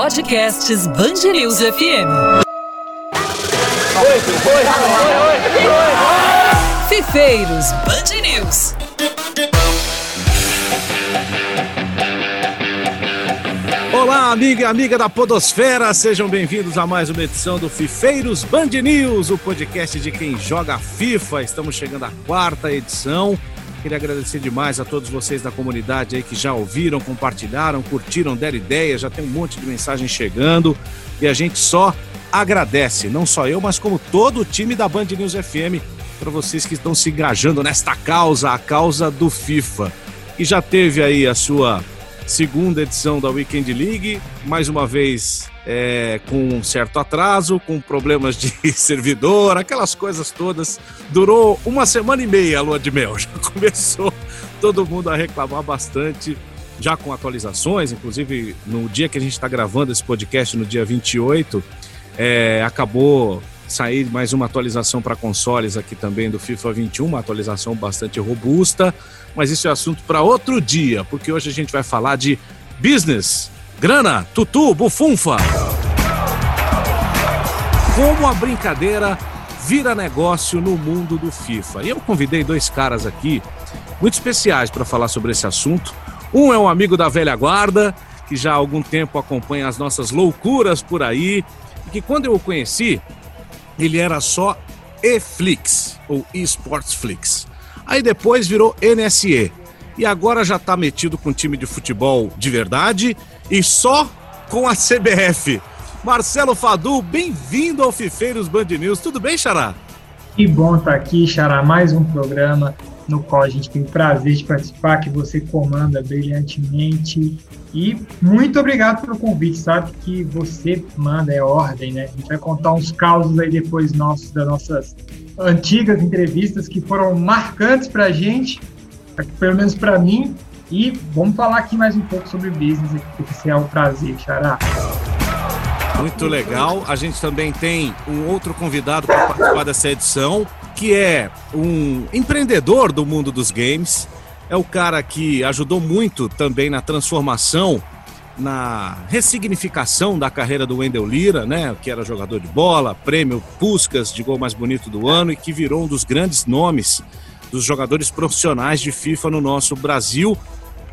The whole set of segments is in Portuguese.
Podcasts News FM. Oi, oi, oi, Fifeiros Band News. Olá, amiga e amiga da Podosfera, sejam bem-vindos a mais uma edição do Fifeiros Band News, o podcast de quem joga FIFA. Estamos chegando à quarta edição. Queria agradecer demais a todos vocês da comunidade aí que já ouviram, compartilharam, curtiram, deram ideia, já tem um monte de mensagem chegando e a gente só agradece, não só eu, mas como todo o time da Band News FM, para vocês que estão se engajando nesta causa, a causa do FIFA. E já teve aí a sua segunda edição da Weekend League, mais uma vez é, com um certo atraso, com problemas de servidor, aquelas coisas todas. Durou uma semana e meia a lua de mel, já começou todo mundo a reclamar bastante, já com atualizações, inclusive no dia que a gente está gravando esse podcast, no dia 28, é, acabou sair mais uma atualização para consoles aqui também do FIFA 21, uma atualização bastante robusta, mas isso é assunto para outro dia, porque hoje a gente vai falar de business, grana, tutu, bufunfa. Como a brincadeira vira negócio no mundo do FIFA. E eu convidei dois caras aqui muito especiais para falar sobre esse assunto. Um é um amigo da velha guarda, que já há algum tempo acompanha as nossas loucuras por aí, e que quando eu o conheci, ele era só eFlix, ou eSportsFlix. Aí depois virou NSE. E agora já está metido com time de futebol de verdade e só com a CBF. Marcelo Fadu, bem-vindo ao Fifeiros Band News. Tudo bem, Xará? Que bom estar aqui, Xará. Mais um programa no qual a gente tem o prazer de participar, que você comanda brilhantemente. E muito obrigado pelo convite, sabe? Que você manda, é ordem, né? A gente vai contar uns causos aí depois nossos, das nossas antigas entrevistas que foram marcantes para a gente, pelo menos para mim. E vamos falar aqui mais um pouco sobre business, porque é um prazer, Xará. Muito legal. A gente também tem um outro convidado para participar dessa edição, que é um empreendedor do mundo dos games. É o cara que ajudou muito também na transformação, na ressignificação da carreira do Wendel Lira, né? Que era jogador de bola, prêmio Puskas de gol mais bonito do ano e que virou um dos grandes nomes dos jogadores profissionais de FIFA no nosso Brasil.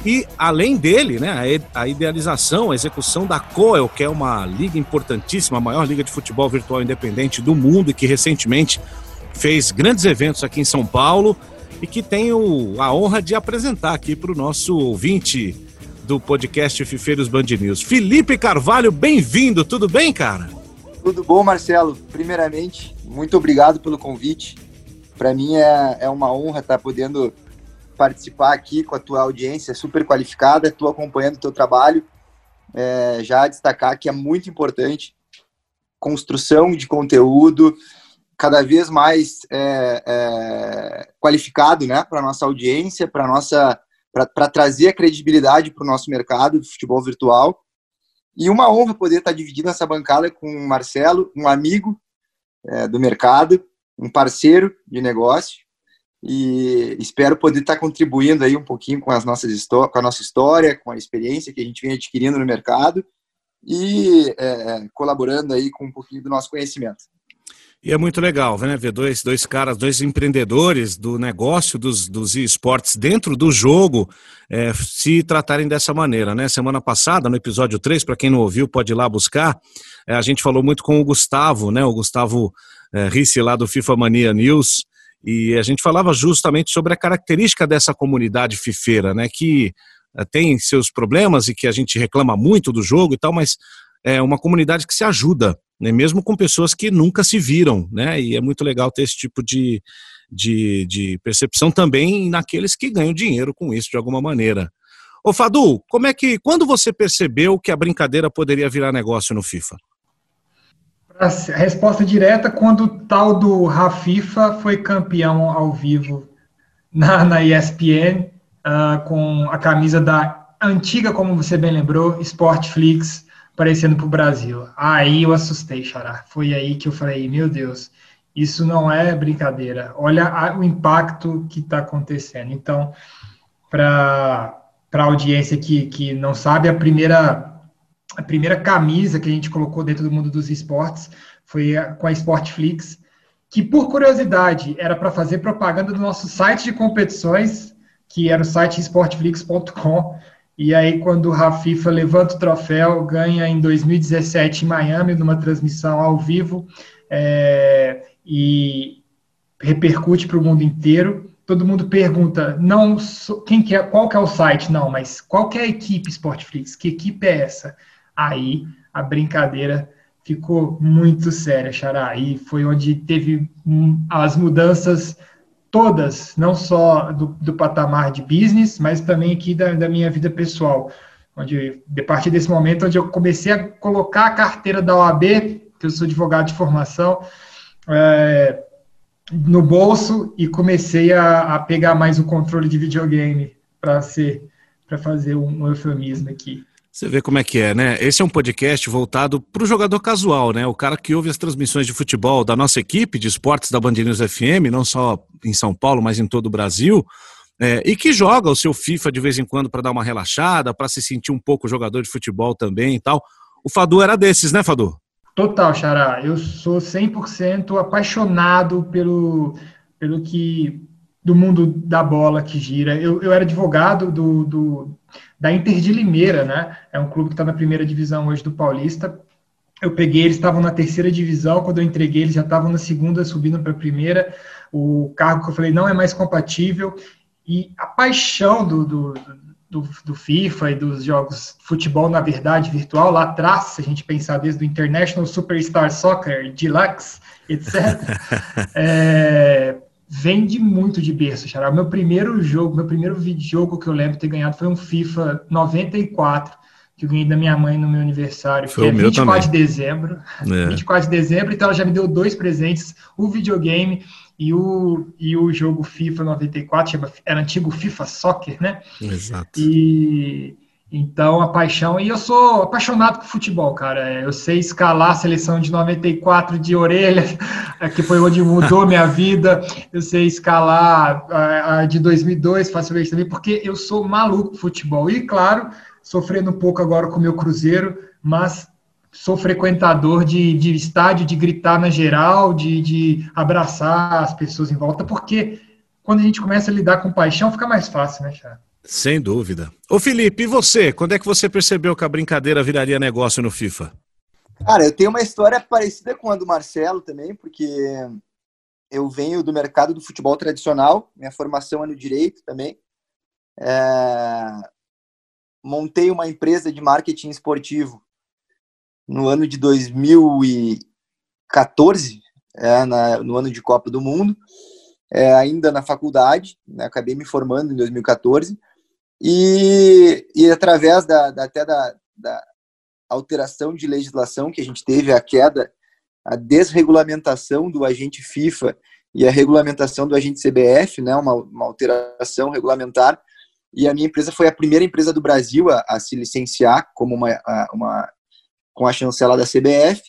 E além dele, né, a idealização, a execução da COEL, que é uma liga importantíssima, a maior liga de futebol virtual independente do mundo e que recentemente fez grandes eventos aqui em São Paulo e que tenho a honra de apresentar aqui para o nosso ouvinte do podcast Fifeiros Band News. Felipe Carvalho, bem-vindo, tudo bem, cara? Tudo bom, Marcelo. Primeiramente, muito obrigado pelo convite. Para mim é, é uma honra estar podendo participar aqui com a tua audiência super qualificada, estou acompanhando o teu trabalho. É, já destacar que é muito importante construção de conteúdo, cada vez mais é, é, qualificado né, para a nossa audiência, para nossa para trazer a credibilidade para o nosso mercado de futebol virtual. E uma honra poder estar dividindo essa bancada com o Marcelo, um amigo é, do mercado, um parceiro de negócio. E espero poder estar contribuindo aí um pouquinho com, as nossas com a nossa história, com a experiência que a gente vem adquirindo no mercado e é, colaborando aí com um pouquinho do nosso conhecimento. E é muito legal, né? Ver dois, dois caras, dois empreendedores do negócio dos, dos esportes dentro do jogo é, se tratarem dessa maneira, né? Semana passada, no episódio 3, para quem não ouviu, pode ir lá buscar. É, a gente falou muito com o Gustavo, né? O Gustavo é, Risse lá do FIFA Mania News. E a gente falava justamente sobre a característica dessa comunidade fifeira, né? Que é, tem seus problemas e que a gente reclama muito do jogo e tal, mas é uma comunidade que se ajuda, né? mesmo com pessoas que nunca se viram, né? E é muito legal ter esse tipo de, de, de percepção também naqueles que ganham dinheiro com isso de alguma maneira. Ô Fadu, como é que, quando você percebeu que a brincadeira poderia virar negócio no FIFA? A resposta direta, quando o tal do Rafifa foi campeão ao vivo na, na ESPN, uh, com a camisa da antiga, como você bem lembrou, Sportflix, aparecendo para o Brasil. Aí eu assustei, Xará. Foi aí que eu falei, meu Deus, isso não é brincadeira. Olha a, o impacto que está acontecendo. Então, para a audiência que, que não sabe, a primeira, a primeira camisa que a gente colocou dentro do mundo dos esportes foi a, com a Sportflix, que por curiosidade era para fazer propaganda do nosso site de competições, que era o site sportflix.com. E aí, quando o Rafifa levanta o troféu, ganha em 2017 em Miami, numa transmissão ao vivo, é, e repercute para o mundo inteiro. Todo mundo pergunta, não, quem que é, qual que é o site? Não, mas qual que é a equipe Sportflix? Que equipe é essa? Aí a brincadeira ficou muito séria, Xará. E foi onde teve as mudanças todas, não só do, do patamar de business, mas também aqui da, da, minha vida pessoal. Onde, a partir desse momento, onde eu comecei a colocar a carteira da OAB, que eu sou advogado de formação, é, no bolso e comecei a, a, pegar mais o controle de videogame para ser para fazer um eufemismo aqui. Você vê como é que é, né? Esse é um podcast voltado para o jogador casual, né? O cara que ouve as transmissões de futebol da nossa equipe de esportes da Band News FM, não só em São Paulo, mas em todo o Brasil, é, e que joga o seu FIFA de vez em quando para dar uma relaxada, para se sentir um pouco jogador de futebol também e tal. O Fadu era desses, né, Fadu? Total, Xará. Eu sou 100% apaixonado pelo, pelo que do mundo da bola que gira. Eu, eu era advogado do, do da Inter de Limeira, né? É um clube que está na primeira divisão hoje do Paulista. Eu peguei, eles estavam na terceira divisão, quando eu entreguei, eles já estavam na segunda, subindo para a primeira. O cargo que eu falei não é mais compatível. E a paixão do, do, do, do FIFA e dos jogos futebol, na verdade, virtual, lá atrás, se a gente pensar desde o International Superstar Soccer, Deluxe, etc., é, vende muito de berço, Xará. Meu primeiro jogo, meu primeiro jogo que eu lembro de ter ganhado foi um FIFA 94, que eu ganhei da minha mãe no meu aniversário, foi que é 24 de dezembro. É. 24 de dezembro, então ela já me deu dois presentes, o videogame e o, e o jogo FIFA 94, chama, era antigo FIFA Soccer, né? Exato. E então, a paixão, e eu sou apaixonado por futebol, cara. Eu sei escalar a seleção de 94 de orelha, que foi onde mudou minha vida. Eu sei escalar a, de 2002 facilmente também, porque eu sou maluco por futebol. E, claro, sofrendo um pouco agora com o meu Cruzeiro, mas sou frequentador de, de estádio, de gritar na geral, de, de abraçar as pessoas em volta, porque quando a gente começa a lidar com paixão, fica mais fácil, né, Thiago? Sem dúvida. Ô Felipe, e você? Quando é que você percebeu que a brincadeira viraria negócio no FIFA? Cara, eu tenho uma história parecida com a do Marcelo também, porque eu venho do mercado do futebol tradicional, minha formação é no direito também. É... Montei uma empresa de marketing esportivo no ano de 2014, é, na, no ano de Copa do Mundo, é, ainda na faculdade, né, acabei me formando em 2014. E, e através da, da até da, da, alteração de legislação que a gente teve, a queda, a desregulamentação do agente FIFA e a regulamentação do agente CBF, né, uma, uma alteração regulamentar, e a minha empresa foi a primeira empresa do Brasil a, a se licenciar como uma, uma, com a chancela da CBF.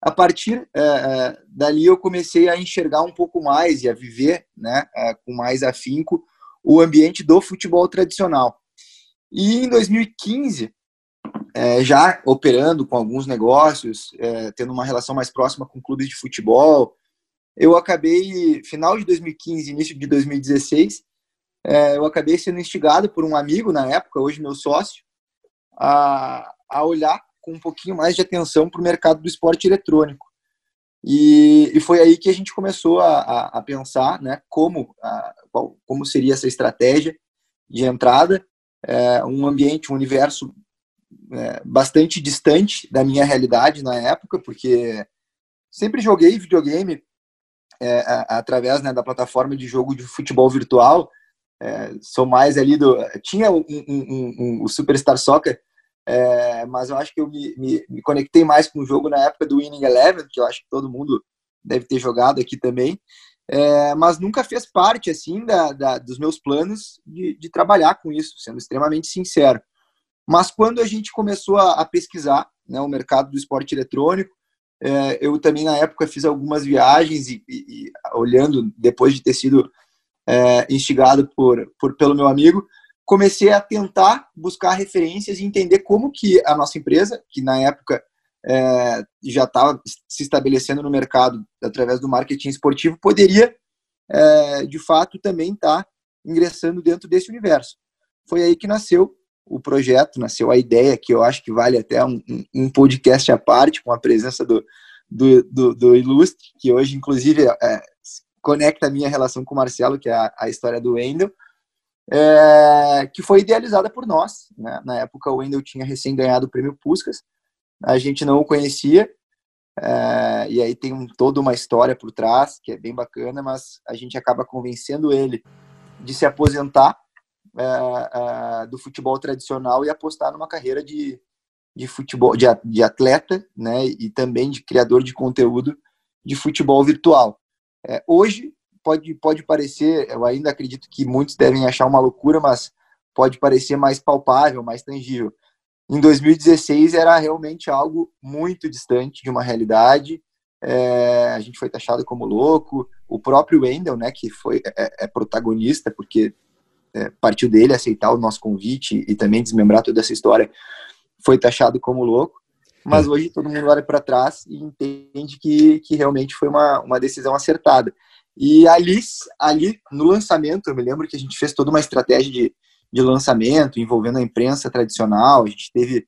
A partir é, dali eu comecei a enxergar um pouco mais e a viver né, é, com mais afinco o ambiente do futebol tradicional. E em 2015, é, já operando com alguns negócios, é, tendo uma relação mais próxima com clubes de futebol, eu acabei, final de 2015, início de 2016, é, eu acabei sendo instigado por um amigo na época, hoje meu sócio, a, a olhar com um pouquinho mais de atenção para o mercado do esporte eletrônico. E, e, foi aí que a gente começou a, a, a pensar né, como, a, qual, como seria essa estratégia de entrada, é, um ambiente, um universo é, bastante distante da minha realidade na época, porque sempre joguei videogame é, através né, da plataforma de jogo de futebol virtual. É, sou mais ali do. Tinha um, um, um, o Superstar Soccer é, mas eu acho que eu me, me, me, conectei mais com o jogo na época do Winning Eleven, que eu acho que todo mundo deve ter jogado aqui também. É, mas nunca fez parte assim da, da dos meus planos de, de, trabalhar com isso, sendo extremamente sincero. Mas quando a gente começou a, a pesquisar né, o mercado do esporte eletrônico, é, eu também na época fiz algumas viagens e, e, e olhando depois de ter sido é, instigado por, por pelo meu amigo, comecei a tentar buscar referências e entender como que a nossa empresa, que na época é, já estava se estabelecendo no mercado através do marketing esportivo, poderia, é, de fato, também estar tá ingressando dentro desse universo. Foi aí que nasceu o projeto, nasceu a ideia, que eu acho que vale até um, um podcast à parte, com a presença do, do, do, do Ilustre, que hoje, inclusive, é, conecta a minha relação com o Marcelo, que é a, a história do Wendel, é, que foi idealizada por nós. Né? Na época, o Wendel tinha recém ganhado o prêmio Puskas, a gente não o conhecia, é, e aí tem um, toda uma história por trás, que é bem bacana, mas a gente acaba convencendo ele de se aposentar é, é, do futebol tradicional e apostar numa carreira de, de futebol, de, de atleta, né, e também de criador de conteúdo de futebol virtual. É, hoje pode, pode parecer, eu ainda acredito que muitos devem achar uma loucura, mas pode parecer mais palpável, mais tangível. Em 2016 era realmente algo muito distante de uma realidade. É, a gente foi taxado como louco. O próprio Wendel, né, que foi é, é protagonista, porque é, partiu dele aceitar o nosso convite e também desmembrar toda essa história, foi taxado como louco. Mas é. hoje todo mundo olha para trás e entende que, que realmente foi uma, uma decisão acertada. E ali, ali, no lançamento, eu me lembro que a gente fez toda uma estratégia de, de lançamento envolvendo a imprensa tradicional. A gente teve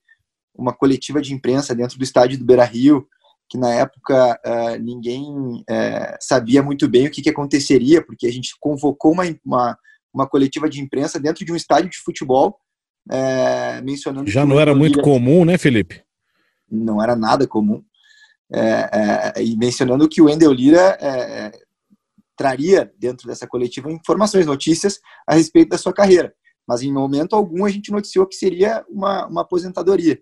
uma coletiva de imprensa dentro do estádio do Beira Rio, que na época uh, ninguém uh, sabia muito bem o que, que, aconteceria, porque a gente convocou uma, uma, uma, coletiva de imprensa dentro de um estádio de futebol, uh, mencionando. Já não era muito comum, né, Felipe? Não era nada comum. e mencionando que o Wendel Lira traria dentro dessa coletiva informações, notícias a respeito da sua carreira. Mas em momento algum a gente noticiou que seria uma, uma aposentadoria.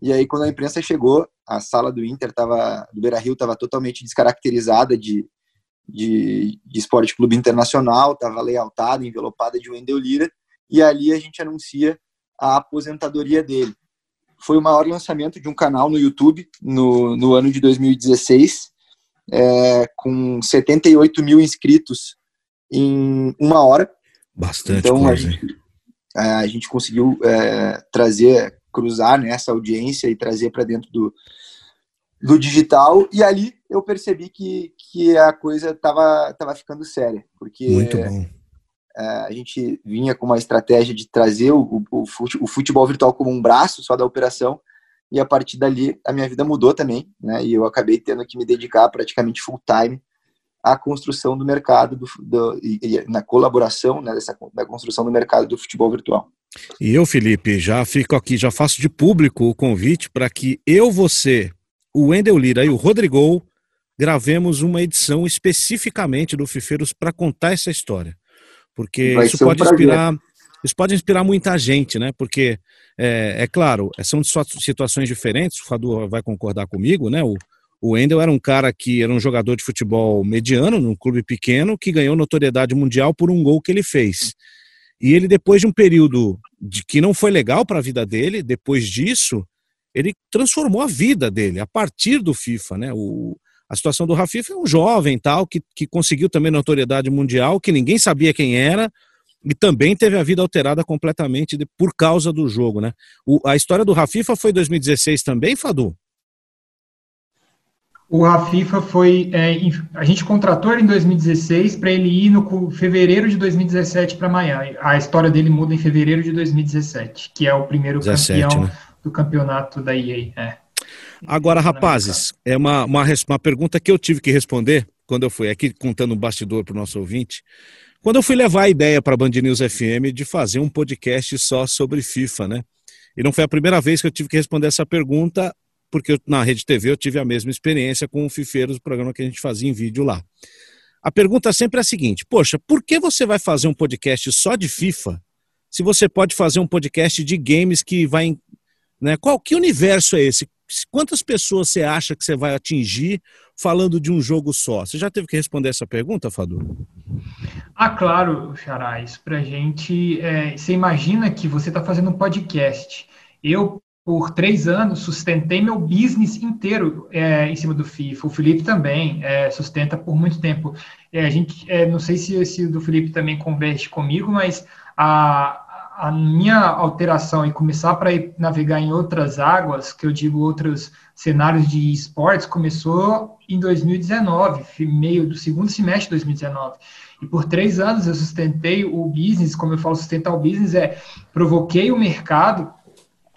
E aí quando a imprensa chegou, a sala do Inter tava, do Beira Rio estava totalmente descaracterizada de, de, de esporte clube internacional, estava lealtada, envelopada de Wendel Lira, e ali a gente anuncia a aposentadoria dele. Foi o maior lançamento de um canal no YouTube no, no ano de 2016, é, com 78 mil inscritos em uma hora. Bastante então, coisa, a gente, é, a gente conseguiu é, trazer, cruzar né, essa audiência e trazer para dentro do, do digital. E ali eu percebi que, que a coisa estava tava ficando séria. Porque Muito bom. É, a gente vinha com uma estratégia de trazer o, o, o futebol virtual como um braço só da operação e a partir dali a minha vida mudou também, né? E eu acabei tendo que me dedicar praticamente full time à construção do mercado do, do e, e, na colaboração né, dessa da construção do mercado do futebol virtual. E eu, Felipe, já fico aqui, já faço de público o convite para que eu, você, o Wendel Lira e o Rodrigo gravemos uma edição especificamente do Fifeiros para contar essa história. Porque Vai isso pode um inspirar, isso pode inspirar muita gente, né? Porque é, é claro, são situações diferentes, o Fadu vai concordar comigo, né? O, o era um cara que era um jogador de futebol mediano, num clube pequeno, que ganhou notoriedade mundial por um gol que ele fez. E ele, depois de um período de que não foi legal para a vida dele, depois disso, ele transformou a vida dele a partir do FIFA, né? O, a situação do Rafifa é um jovem tal que, que conseguiu também notoriedade mundial, que ninguém sabia quem era, e também teve a vida alterada completamente de, por causa do jogo, né? O, a história do Rafifa foi 2016 também, Fadu? O Rafifa foi. É, a gente contratou ele em 2016 para ele ir no fevereiro de 2017 para Miami. A história dele muda em fevereiro de 2017, que é o primeiro 17, campeão né? do campeonato da EA. É. Agora, rapazes, é uma, uma, uma pergunta que eu tive que responder quando eu fui aqui contando um bastidor para o nosso ouvinte. Quando eu fui levar a ideia para a Band News FM de fazer um podcast só sobre FIFA, né? E não foi a primeira vez que eu tive que responder essa pergunta, porque eu, na Rede TV eu tive a mesma experiência com o Fifeiros, o programa que a gente fazia em vídeo lá. A pergunta sempre é a seguinte: poxa, por que você vai fazer um podcast só de FIFA se você pode fazer um podcast de games que vai. Né, qual que universo é esse? Quantas pessoas você acha que você vai atingir falando de um jogo só? Você já teve que responder essa pergunta, Fadu? Ah, claro, Xará, isso pra gente. É, você imagina que você está fazendo um podcast. Eu, por três anos, sustentei meu business inteiro é, em cima do FIFA. O Felipe também é, sustenta por muito tempo. É, a gente, é, não sei se esse do Felipe também converte comigo, mas a, a minha alteração e começar para navegar em outras águas, que eu digo outros cenários de esportes, começou em 2019, meio do segundo semestre de 2019. E por três anos eu sustentei o business, como eu falo, sustentar o business é provoquei o mercado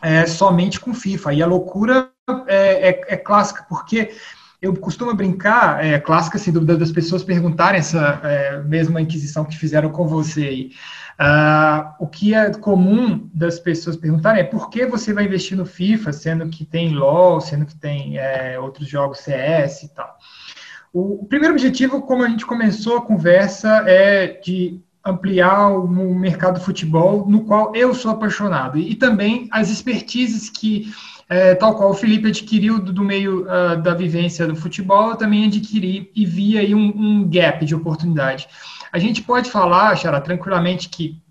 é, somente com FIFA. E a loucura é, é, é clássica, porque eu costumo brincar, é clássica, sem dúvida, das pessoas perguntarem essa é, mesma inquisição que fizeram com você aí. Uh, o que é comum das pessoas perguntarem é por que você vai investir no FIFA, sendo que tem LoL, sendo que tem é, outros jogos CS e tal. O, primeiro objetivo, como a gente começou a conversa, é de ampliar o, o mercado do futebol, no qual eu sou apaixonado, e, e também as expertises que é, tal qual o Felipe adquiriu do, do meio uh, da vivência do futebol, eu também adquiri e vi aí um, um gap de oportunidade. A gente pode falar, Xará, tranquilamente que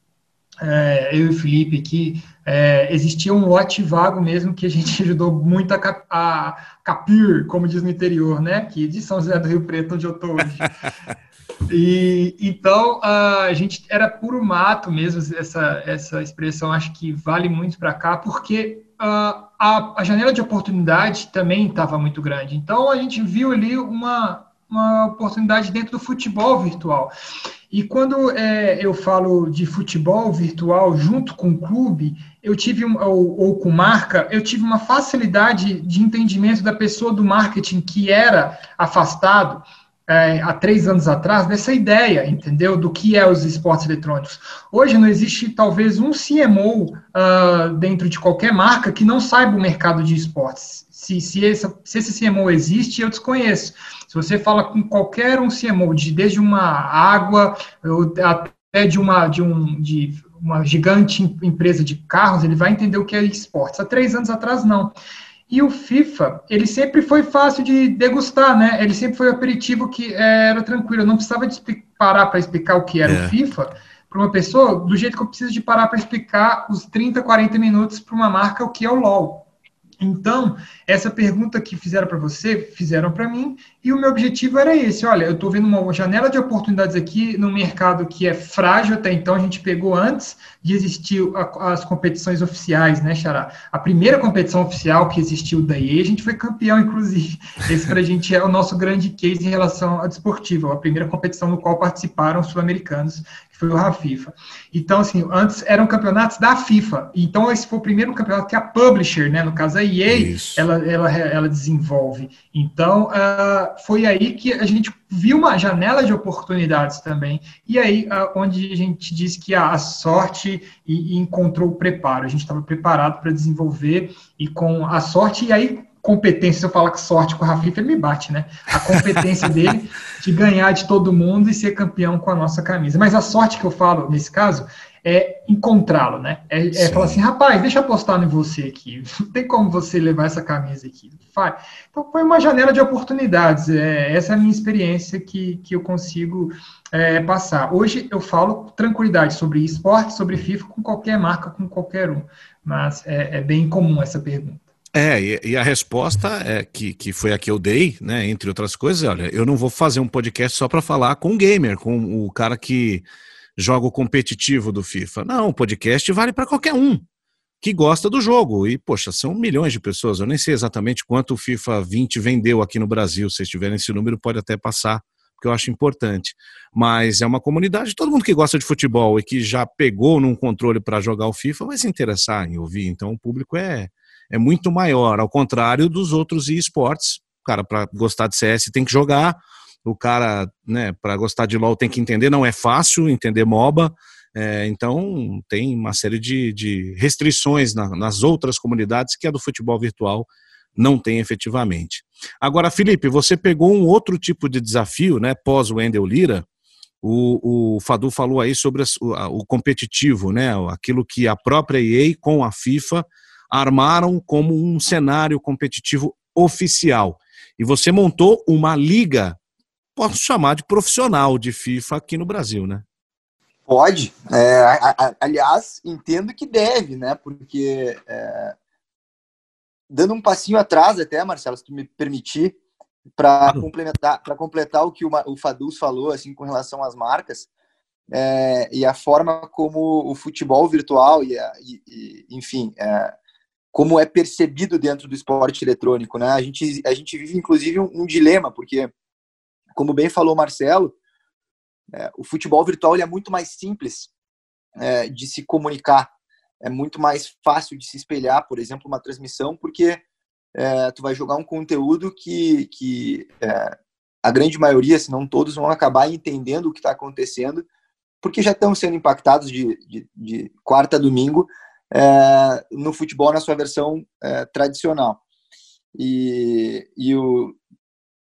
é, eu e o Felipe aqui, é, existia um lote vago mesmo que a gente ajudou muito a, cap, a capir, como diz no interior, né? Que de São José do Rio Preto, onde eu estou hoje. E então a gente era puro mato mesmo, essa, essa expressão acho que vale muito para cá, porque a, a, janela de oportunidade também estava muito grande. Então a gente viu ali uma, uma oportunidade dentro do futebol virtual. E quando é, eu falo de futebol virtual junto com o clube, eu tive um, ou, ou, com marca, eu tive uma facilidade de entendimento da pessoa do marketing que era afastado é, há três anos atrás dessa ideia, entendeu? Do que é os esportes eletrônicos. Hoje não existe talvez um CMO uh, ah, dentro de qualquer marca que não saiba o mercado de esportes. Se, se, se esse CMO existe, eu desconheço. Se você fala com qualquer um CMO, de, desde uma água até de uma, de, um, de uma gigante empresa de carros, ele vai entender o que é esportes. Há três anos atrás, não. E o FIFA, ele sempre foi fácil de degustar, né? Ele sempre foi um aperitivo que era tranquilo. Eu não precisava de parar para explicar o que era é. o FIFA para uma pessoa, do jeito que eu preciso de parar para explicar os 30, 40 minutos para uma marca o que é o LOL. Então, essa pergunta que fizeram para você, fizeram para mim, e o meu objetivo era esse. Olha, eu estou vendo uma janela de oportunidades aqui no mercado que é frágil até então, a gente pegou antes de existir as competições oficiais, né, Xará? A primeira competição oficial que existiu da EA, a gente foi campeão, inclusive. Esse para a gente é o nosso grande case em relação ao desportivo, a primeira competição no qual participaram os sul-americanos foi o RAFIFA. Então, assim, antes eram campeonatos da FIFA. Então, esse foi o primeiro campeonato que a publisher, né, no caso a EA, ela, ela, ela desenvolve. Então, uh, foi aí que a gente viu uma janela de oportunidades também. E aí, uh, onde a gente diz que a, a sorte e, e encontrou o preparo. A gente estava preparado para desenvolver e com a sorte, e aí competência, se eu falar que sorte com o Rafifa, ele me bate, né? A competência dele de ganhar de todo mundo e ser campeão com a nossa camisa. Mas a sorte que eu falo nesse caso é encontrá-lo, né? É, é falar assim, rapaz, deixa eu apostar em você aqui. Não tem como você levar essa camisa aqui. Então foi uma janela de oportunidades. É, essa é a minha experiência que, que eu consigo é, passar. Hoje eu falo tranquilidade sobre esporte, sobre FIFA, com qualquer marca, com qualquer um. Mas é, é bem comum essa pergunta. É, e, e, a resposta é que, que foi a que eu dei, né? Entre outras coisas, olha, eu não vou fazer um podcast só para falar com o gamer, com o cara que joga o competitivo do FIFA. Não, o podcast vale para qualquer um que gosta do jogo. E, poxa, são milhões de pessoas. Eu nem sei exatamente quanto o FIFA 20 vendeu aqui no Brasil. Se vocês tiverem esse número, pode até passar, porque eu acho importante. Mas é uma comunidade, todo mundo que gosta de futebol e que já pegou num controle para jogar o FIFA vai se interessar em ouvir. Então, o público é é muito maior, ao contrário dos outros esportes. Cara, para gostar de CS, tem que jogar. O cara, né, para gostar de LoL, tem que entender. Não é fácil entender MOBA. É, então, tem uma série de, de restrições na, nas outras comunidades que a do futebol virtual não tem efetivamente. Agora, Felipe, você pegou um outro tipo de desafio, né, pós o Wendel Lira. O, o Fadu falou aí sobre o, o competitivo, né, aquilo que a própria EA com a FIFA armaram como um cenário competitivo oficial. E você montou uma liga, posso chamar de profissional de FIFA aqui no Brasil, né? Pode. É, a, a, aliás, entendo que deve, né? Porque é, dando um passinho atrás até, Marcelo, se tu me permitir, para claro. complementar, para completar o que o, o Faduz falou assim com relação às marcas, é, e a forma como o futebol virtual e, a, e, e enfim, é, como é percebido dentro do esporte eletrônico, né? A gente, a gente vive inclusive um, um dilema, porque, como bem falou Marcelo, é, o futebol virtual é muito mais simples é, de se comunicar, é muito mais fácil de se espelhar, por exemplo, uma transmissão, porque é, tu vai jogar um conteúdo que, que é, a grande maioria, se não todos, vão acabar entendendo o que está acontecendo, porque já estão sendo impactados de, de, de quarta a domingo é, no futebol na sua versão é, tradicional. E, e o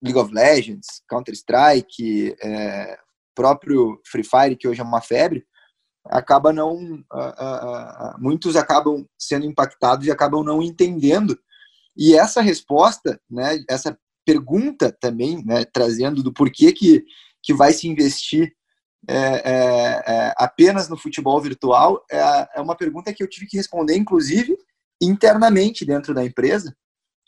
League of Legends, Counter-Strike, é, próprio Free Fire, que hoje é uma febre, acaba não uh, uh, uh, muitos acabam sendo impactados e acabam não entendendo e essa resposta né essa pergunta também né trazendo do porquê que que vai se investir é, é, é, apenas no futebol virtual é, é, uma pergunta que eu tive que responder inclusive internamente dentro da empresa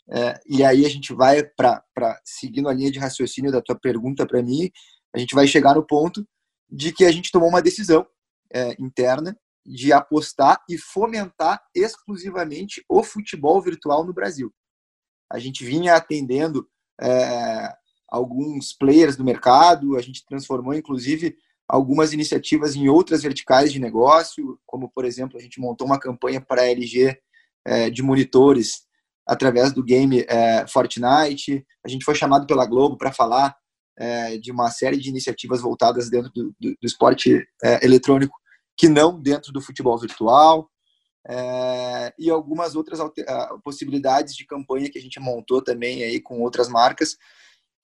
é, e aí a gente vai para seguindo a linha de raciocínio da tua pergunta para mim a gente vai chegar no ponto de que a gente tomou uma decisão interna de apostar e fomentar exclusivamente o futebol virtual no Brasil. A gente vinha atendendo é, alguns players do mercado, a gente transformou inclusive algumas iniciativas em outras verticais de negócio, como por exemplo a gente montou uma campanha para a LG é, de monitores através do game é, Fortnite. A gente foi chamado pela Globo para falar é, de uma série de iniciativas voltadas dentro do, do, do esporte é, eletrônico que não dentro do futebol virtual é, e algumas outras possibilidades de campanha que a gente montou também aí com outras marcas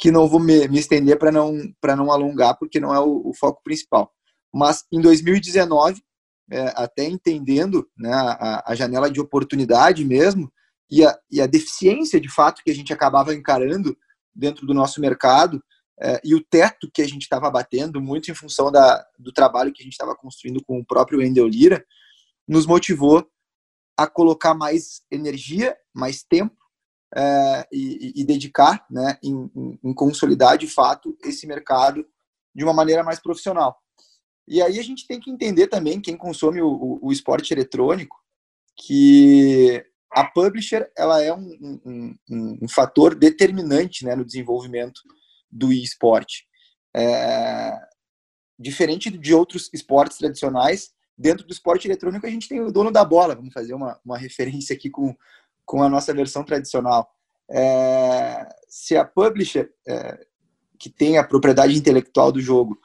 que não vou me, me estender para não para não alongar porque não é o, o, foco principal. Mas em 2019 é, até entendendo né, a, a, janela de oportunidade mesmo e a, e a deficiência de fato que a gente acabava encarando dentro do nosso mercado é, e o teto que a gente estava batendo, muito em função da, do trabalho que a gente estava construindo com o próprio Endel Lira, nos motivou a colocar mais energia, mais tempo é, e, e, dedicar né, em, em, consolidar de fato esse mercado de uma maneira mais profissional. E aí a gente tem que entender também, quem consome o, o, esporte eletrônico, que a publisher ela é um, um, um, um fator determinante né, no desenvolvimento do esporte. É, diferente de outros esportes tradicionais, dentro do esporte eletrônico a gente tem o dono da bola. Vamos fazer uma, uma referência aqui com, com a nossa versão tradicional. É, se a publisher, é, que tem a propriedade intelectual do jogo,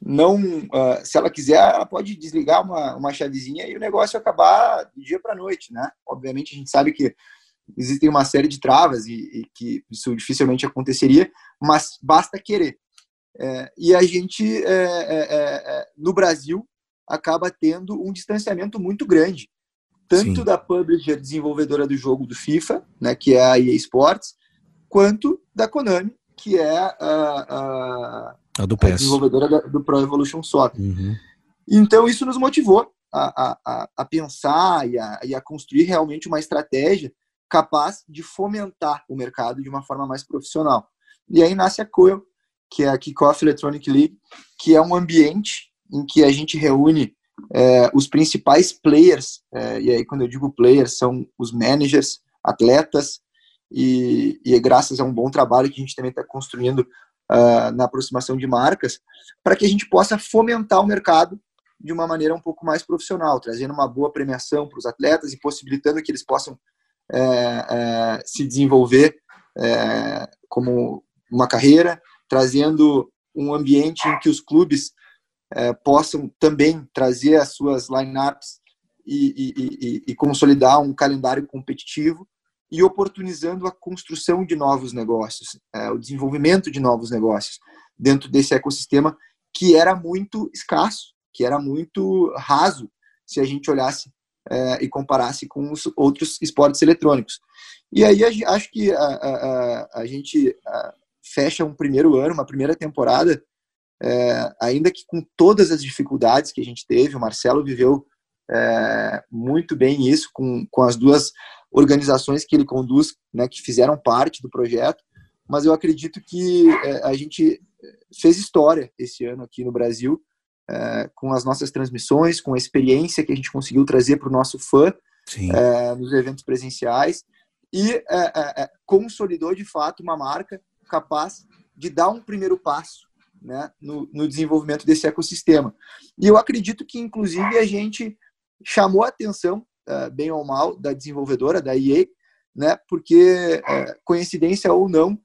não, uh, se ela quiser, ela pode desligar uma, uma chavezinha e o negócio acabar do dia para noite, né? Obviamente a gente sabe que existem uma série de travas e, e que isso dificilmente aconteceria, mas basta querer. É, e a gente, é, é no Brasil, acaba tendo um distanciamento muito grande, tanto Sim. da publisher desenvolvedora do jogo do FIFA, né, que é a EA Sports, quanto da Konami, que é a, a, a, do a desenvolvedora do Pro Evolution Soccer. Uhum. Então, isso nos motivou a, a, a pensar e a, e a construir realmente uma estratégia capaz de fomentar o mercado de uma forma mais profissional. E aí nasce a Coil, que é a Kickoff Electronic League, que é um ambiente em que a gente reúne é, os principais players, é, e aí quando eu digo players, são os managers, atletas, e, e é graças a um bom trabalho que a gente também está construindo uh, na aproximação de marcas, para que a gente possa fomentar o mercado de uma maneira um pouco mais profissional, trazendo uma boa premiação para os atletas e possibilitando que eles possam é, é, se desenvolver é, como uma carreira, trazendo um ambiente em que os clubes é, possam também trazer as suas lineups e, e, e, e consolidar um calendário competitivo e oportunizando a construção de novos negócios, é, o desenvolvimento de novos negócios dentro desse ecossistema que era muito escasso, que era muito raso se a gente olhasse é, e comparasse com os outros esportes eletrônicos. E aí acho que a, a, a gente fecha um primeiro ano, uma primeira temporada, é, ainda que com todas as dificuldades que a gente teve, o Marcelo viveu é, muito bem isso com, com as duas organizações que ele conduz, né, que fizeram parte do projeto, mas eu acredito que é, a gente fez história esse ano aqui no Brasil é, com as nossas transmissões, com a experiência que a gente conseguiu trazer para o nosso fã é, nos eventos presenciais e é, consolidou de fato uma marca capaz de dar um primeiro passo né, no, no, desenvolvimento desse ecossistema. E eu acredito que, inclusive, a gente chamou a atenção, uh, bem ou mal, da desenvolvedora, da EA, né, porque, uh, coincidência ou não,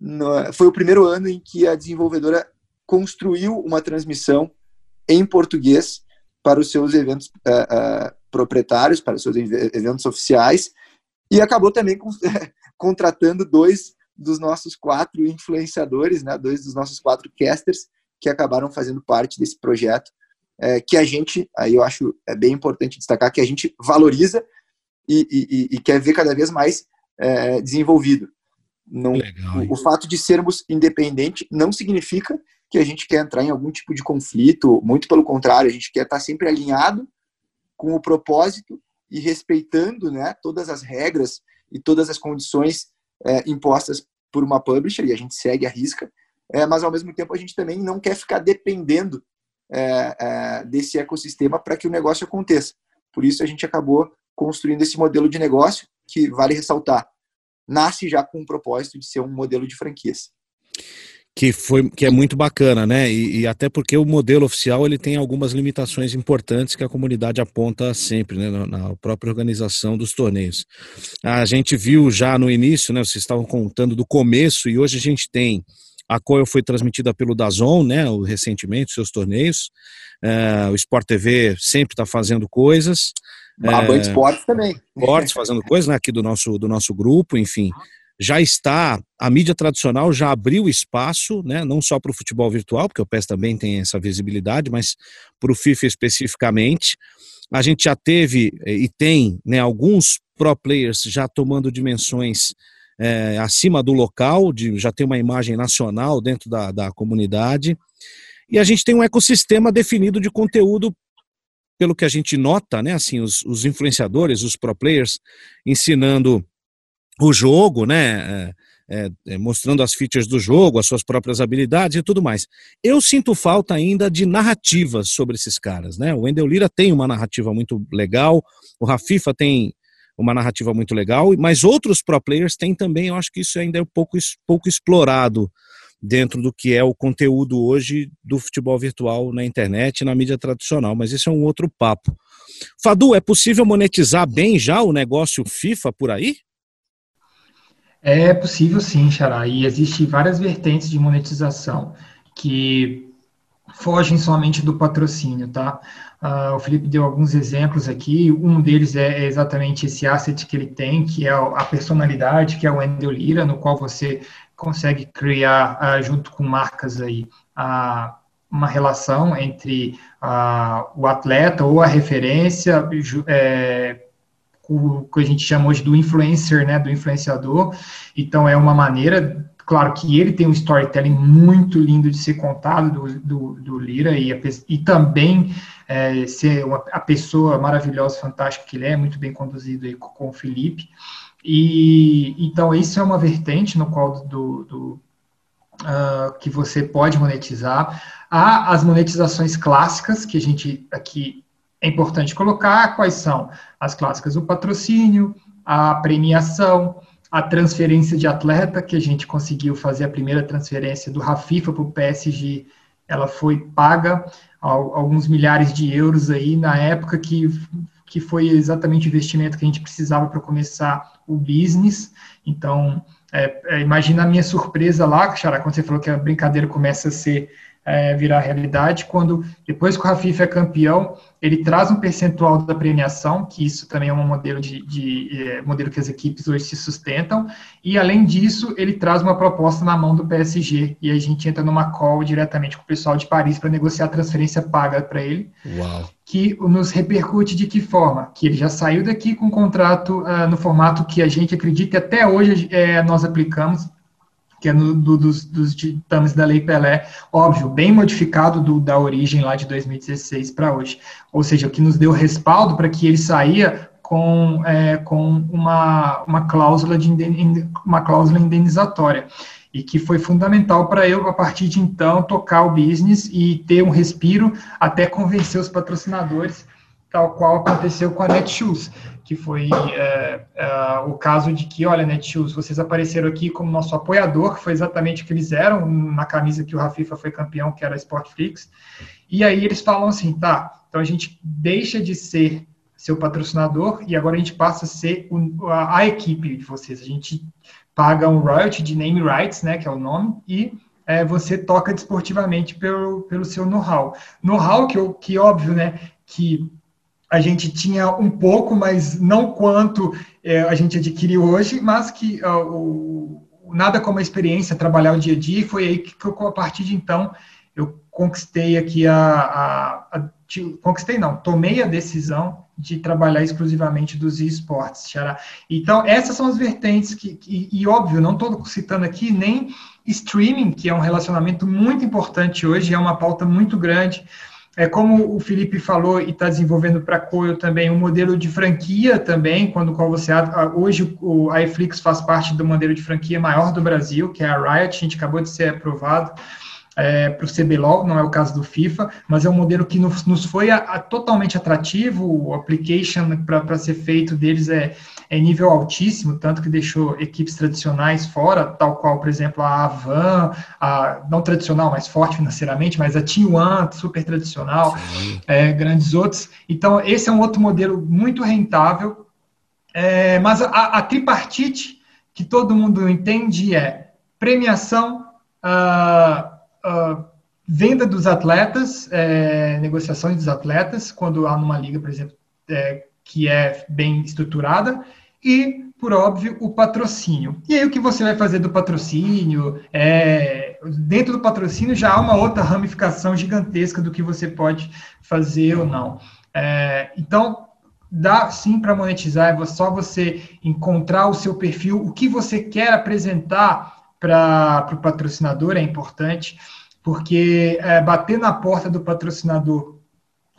no, foi o primeiro ano em que a desenvolvedora construiu uma transmissão em português para os seus eventos uh, proprietários, para os seus eventos oficiais, e acabou também contratando dois dos nossos quatro influenciadores, né, dois dos nossos quatro casters que acabaram fazendo parte desse projeto, é, que a gente, aí eu acho é bem importante destacar que a gente valoriza e, e, e quer ver cada vez mais é, desenvolvido. Não, Legal, o, o fato de sermos independentes não significa que a gente quer entrar em algum tipo de conflito, muito pelo contrário, a gente quer estar sempre alinhado com o propósito e respeitando né, todas as regras e todas as condições é, impostas por uma publisher e a gente segue a risca, é, mas ao mesmo tempo a gente também não quer ficar dependendo é, é desse ecossistema para que o negócio aconteça. Por isso a gente acabou construindo esse modelo de negócio que vale ressaltar, nasce já com o propósito de ser um modelo de franquias que foi que é muito bacana, né? E, e, até porque o modelo oficial ele tem algumas limitações importantes que a comunidade aponta sempre, né? Na, na, própria organização dos torneios. A gente viu já no início, né? Vocês estavam contando do começo e hoje a gente tem a Coil foi transmitida pelo Dazon, né? Recentemente seus torneios. É, o Sport TV sempre está fazendo coisas. A Band Esportes também. Esportes fazendo coisas, né? Aqui do nosso do nosso grupo, enfim já está, a mídia tradicional já abriu espaço, né, não só para o futebol virtual, porque o PES também tem essa visibilidade, mas para o FIFA especificamente. A gente já teve eh, e tem né, alguns pro players já tomando dimensões é, acima do local, de, já tem uma imagem nacional dentro da, da comunidade. E a gente tem um ecossistema definido de conteúdo pelo que a gente nota, né, assim, os, os influenciadores, os pro players ensinando o jogo, né? É, é, mostrando as features do jogo, as suas próprias habilidades e tudo mais. Eu sinto falta ainda de narrativas sobre esses caras, né? O Wendel Lira tem uma narrativa muito legal, o Rafifa tem uma narrativa muito legal, mas outros pro players têm também, eu acho que isso ainda é um pouco, pouco explorado dentro do que é o conteúdo hoje do futebol virtual na internet e na mídia tradicional, mas isso é um outro papo. Fadu, é possível monetizar bem já o negócio FIFA por aí? É possível sim, Xará, e existem várias vertentes de monetização que fogem somente do patrocínio, tá? Uh, o Felipe deu alguns exemplos aqui, um deles é, é exatamente esse asset que ele tem, que é a personalidade, que é o Endel Lira, no qual você consegue criar, uh, junto com marcas aí, uh, uma relação entre o atleta ou a referência, é, o que a gente chama hoje do influencer, né, do influenciador. Então é uma maneira, claro que ele tem um storytelling muito lindo de ser contado do, do, do Lira e, a, e também é, ser uma, a pessoa maravilhosa, fantástica que ele é, muito bem conduzido aí com, com o Felipe. E então isso é uma vertente no qual do, do uh, que você pode monetizar. Há as monetizações clássicas que a gente aqui é importante colocar quais são as clássicas: o patrocínio, a premiação, a transferência de atleta, que a gente conseguiu fazer a primeira transferência do Rafifa para o PSG, ela foi paga alguns milhares de euros aí na época que, que foi exatamente o investimento que a gente precisava para começar o business. Então, é, é, imagina a minha surpresa lá, Xará, quando você falou que a brincadeira começa a ser é, virar realidade, quando depois que o Rafif é campeão, ele traz um percentual da premiação, que isso também é um modelo de, de é, modelo que as equipes hoje se sustentam, e além disso, ele traz uma proposta na mão do PSG, e a gente entra numa call diretamente com o pessoal de Paris para negociar a transferência paga para ele, Uau. que nos repercute de que forma? Que ele já saiu daqui com um contrato uh, no formato que a gente acredita e até hoje é, nós aplicamos, que é no, do, dos, dos ditames da Lei Pelé, óbvio, bem modificado do, da origem lá de 2016 para hoje. Ou seja, o que nos deu respaldo para que ele saía com, é, com uma, uma, cláusula de uma cláusula indenizatória. e que foi fundamental para eu, a partir de então, tocar o business e ter um respiro até convencer os patrocinadores, tal qual aconteceu com a Netshoes, que foi é, é, o caso de que, olha, Netshoes, vocês apareceram aqui como nosso apoiador, que foi exatamente o que eles eram na camisa que o Rafifa foi campeão, que era a Sportflix, e aí eles falam assim, tá, então a gente deixa de ser seu patrocinador e agora a gente passa a ser a, a, equipe de vocês. A gente paga um royalty de name rights, né, que é o nome, e é, você toca desportivamente pelo, pelo seu know-how. Know-how que, que óbvio, né, que a gente tinha um pouco, mas não quanto é, a gente adquiriu hoje, mas que uh, o, nada como a experiência, trabalhar o dia a dia, foi aí que, que eu, a partir de então, eu conquistei aqui a, a, a conquistei não, tomei a decisão de trabalhar exclusivamente dos esportes, Xará. Então, essas são as vertentes que, que e óbvio, não estou citando aqui nem streaming, que é um relacionamento muito importante hoje, é uma pauta muito grande, é como o Felipe falou e está desenvolvendo para a Coil também um modelo de franquia também, quando qual você hoje o a iFlix faz parte do modelo de franquia maior do Brasil, que é a Riot, a gente acabou de ser aprovado é, para o CBLOL, não é o caso do FIFA, mas é um modelo que nos, nos foi a, a, totalmente atrativo, o application para ser feito deles é, é nível altíssimo, tanto que deixou equipes tradicionais fora, tal qual, por exemplo, a Avan, a, não tradicional, mas forte financeiramente, mas a T1, super tradicional, é, grandes outros. Então, esse é um outro modelo muito rentável, é, mas a, a tripartite que todo mundo entende é premiação, uh, uh, venda dos atletas, é, negociações dos atletas, quando há numa liga, por exemplo, é, que é bem estruturada, e, por óbvio, o patrocínio. E aí, o que você vai fazer do patrocínio? É, dentro do patrocínio já há uma outra ramificação gigantesca do que você pode fazer ou não. É, então, dá sim para monetizar, é só você encontrar o seu perfil, o que você quer apresentar para o patrocinador é importante, porque é, bater na porta do patrocinador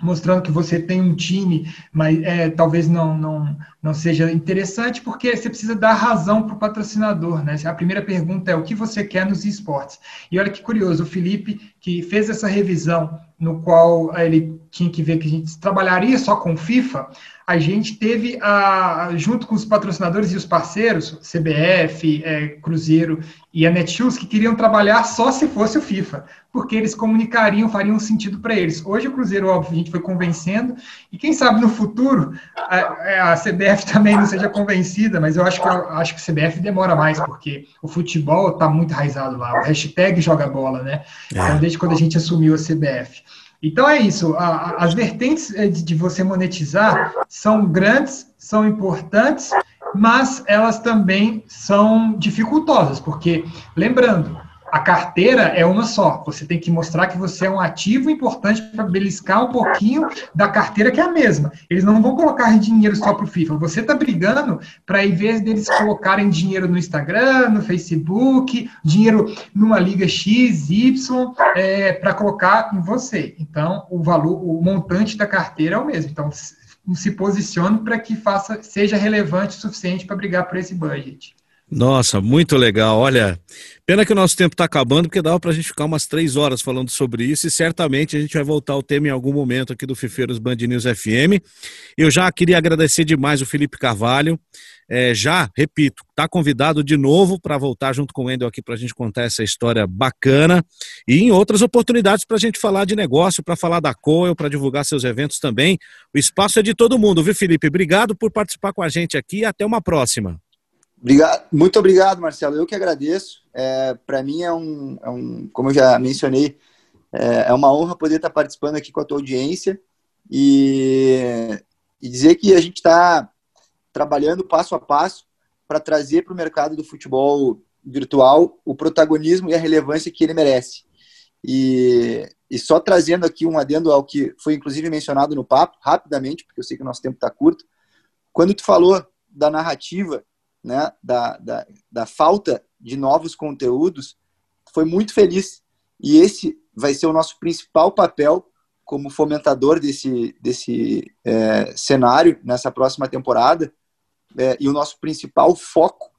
mostrando que você tem um time, mas é, talvez não, não, não seja interessante, porque você precisa dar razão para o patrocinador. Né? A primeira pergunta é o que você quer nos esportes. E olha que curioso, o Felipe, que fez essa revisão, no qual ele tinha que ver que a gente trabalharia só com FIFA, a gente teve, a, junto com os patrocinadores e os parceiros, CBF, é, Cruzeiro e a Netshoes, que queriam trabalhar só se fosse o FIFA, porque eles comunicariam, fariam sentido para eles. Hoje o Cruzeiro, óbvio, a gente foi convencendo, e quem sabe no futuro a, é, a CBF também não seja convencida, mas eu acho que, eu acho que a CBF demora mais, porque o futebol está muito raizado lá, o hashtag joga bola, né? É. Então, desde quando a gente assumiu a CBF. Então é isso. as vertentes eh, de você monetizar são grandes, são importantes, mas elas também são dificultosas, porque lembrando, a carteira é uma só. Você tem que mostrar que você é um ativo importante para beliscar um pouquinho da carteira que é a mesma. Eles não vão colocar dinheiro só para o FIFA. Você está brigando para, em vez deles colocarem dinheiro no Instagram, no Facebook, dinheiro numa liga X, Y, é, para colocar em você. Então, o valor, o montante da carteira é o mesmo. Então, se posicione para que faça, seja relevante o suficiente para brigar por esse budget. Nossa, muito legal. Olha, pena que o nosso tempo está acabando, porque dava para a gente ficar umas três horas falando sobre isso e certamente a gente vai voltar ao tema em algum momento aqui do Fifeiros Band News FM. Eu já queria agradecer demais o Felipe Carvalho. É, já, repito, está convidado de novo para voltar junto com o Wendel aqui para a gente contar essa história bacana e em outras oportunidades para a gente falar de negócio, para falar da Coel, para divulgar seus eventos também. O espaço é de todo mundo, viu, Felipe? Obrigado por participar com a gente aqui e até uma próxima. Obrigado, muito obrigado, Marcelo. Eu que agradeço. É, Para mim é um, é um, como eu já mencionei, é, é, uma honra poder estar participando aqui com a tua audiência e, e dizer que a gente está trabalhando passo a passo para trazer para o mercado do futebol virtual o protagonismo e a relevância que ele merece. E, e só trazendo aqui um adendo ao que foi inclusive mencionado no papo, rapidamente, porque eu sei que o nosso tempo está curto. Quando tu falou da narrativa né, da, da, da falta de novos conteúdos, foi muito feliz. E esse vai ser o nosso principal papel como fomentador desse, desse é, cenário nessa próxima temporada é, e o nosso principal foco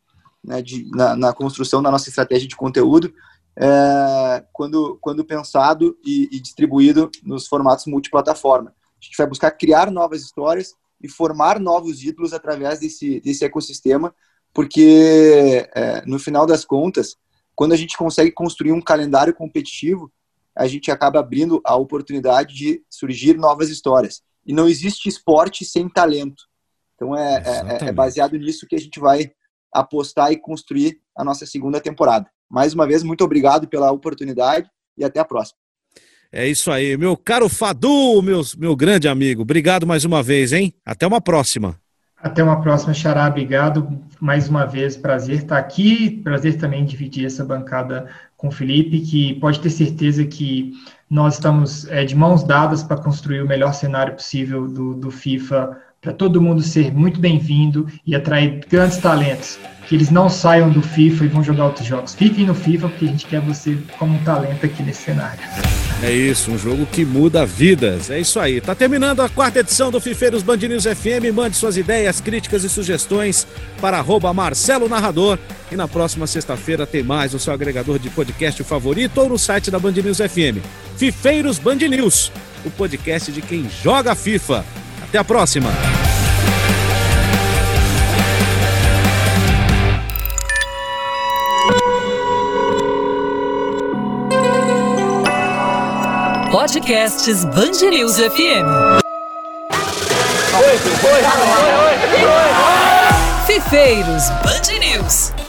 né, de, na, na, construção da nossa estratégia de conteúdo, é, quando, quando pensado e, e, distribuído nos formatos multiplataforma. A gente vai buscar criar novas histórias e formar novos ídolos através desse, desse ecossistema, porque é, no final das contas, quando a gente consegue construir um calendário competitivo, a gente acaba abrindo a oportunidade de surgir novas histórias. E não existe esporte sem talento. Então é, é, é, baseado nisso que a gente vai apostar e construir a nossa segunda temporada. Mais uma vez, muito obrigado pela oportunidade e até a próxima. É isso aí, meu caro Fadu, meu, meu grande amigo. Obrigado mais uma vez, hein? Até uma próxima. Até uma próxima, Xará. Obrigado mais uma vez. Prazer estar aqui. Prazer também dividir essa bancada com o Felipe, que pode ter certeza que nós estamos é, de mãos dadas para construir o melhor cenário possível do, do FIFA, para todo mundo ser muito bem-vindo e atrair grandes talentos. Que eles não saiam do FIFA e vão jogar outros jogos. Fiquem no FIFA, porque a gente quer você como um talento aqui nesse cenário. É isso, um jogo que muda vidas. É isso aí. Tá terminando a quarta edição do Fifeiros Band News FM. Mande suas ideias, críticas e sugestões para arroba Marcelo Narrador. E na próxima sexta-feira tem mais no seu agregador de podcast favorito ou no site da Band News FM. Fifeiros Band News, o podcast de quem joga FIFA. Até a próxima! Podcasts News FM. Oi, oi, oi, oi, oi, Fifeiros Band News.